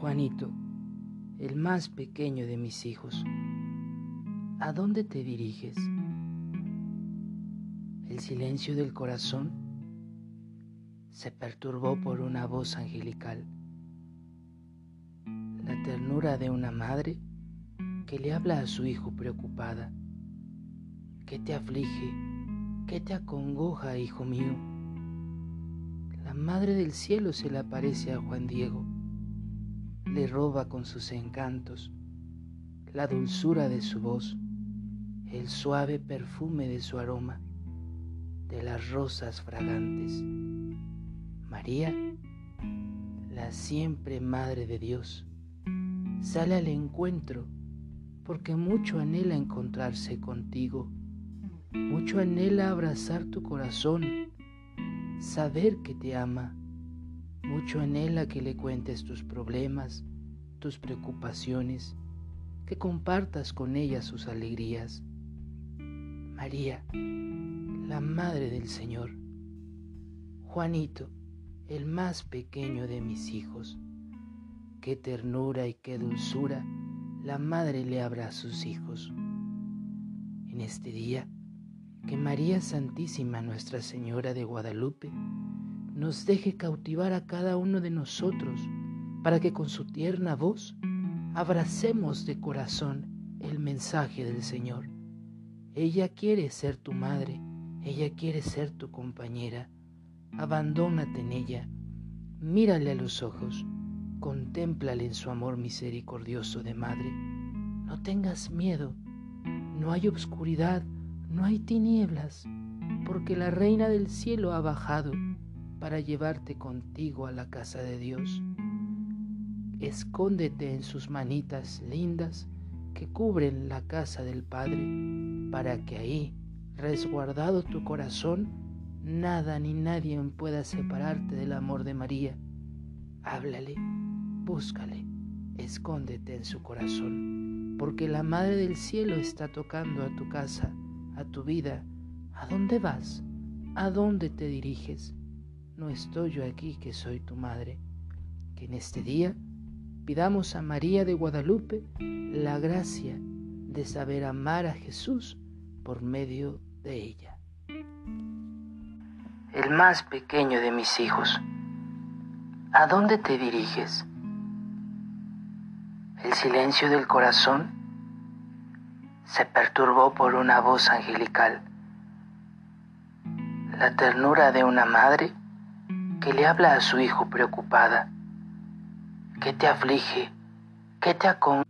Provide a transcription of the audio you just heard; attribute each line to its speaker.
Speaker 1: Juanito, el más pequeño de mis hijos, ¿a dónde te diriges? El silencio del corazón se perturbó por una voz angelical, la ternura de una madre que le habla a su hijo preocupada. ¿Qué te aflige? ¿Qué te acongoja, hijo mío? La Madre del Cielo se le aparece a Juan Diego, le roba con sus encantos la dulzura de su voz, el suave perfume de su aroma, de las rosas fragantes. María, la siempre Madre de Dios, sale al encuentro porque mucho anhela encontrarse contigo mucho anhela abrazar tu corazón, saber que te ama. Mucho anhela que le cuentes tus problemas, tus preocupaciones, que compartas con ella sus alegrías. María, la Madre del Señor. Juanito, el más pequeño de mis hijos. Qué ternura y qué dulzura la Madre le habrá a sus hijos. En este día, que María Santísima Nuestra Señora de Guadalupe nos deje cautivar a cada uno de nosotros para que con su tierna voz abracemos de corazón el mensaje del Señor. Ella quiere ser tu madre, ella quiere ser tu compañera. Abandónate en ella, mírale a los ojos, contémplale en su amor misericordioso de madre. No tengas miedo, no hay obscuridad, no hay tinieblas, porque la Reina del Cielo ha bajado para llevarte contigo a la casa de Dios. Escóndete en sus manitas lindas que cubren la casa del Padre, para que ahí, resguardado tu corazón, nada ni nadie pueda separarte del amor de María. Háblale, búscale, escóndete en su corazón, porque la Madre del Cielo está tocando a tu casa a tu vida. ¿A dónde vas? ¿A dónde te diriges? No estoy yo aquí que soy tu madre. Que en este día pidamos a María de Guadalupe la gracia de saber amar a Jesús por medio de ella. El más pequeño de mis hijos, ¿a dónde te diriges? El silencio del corazón se perturbó por una voz angelical, la ternura de una madre que le habla a su hijo preocupada. ¿Qué te aflige? ¿Qué te acon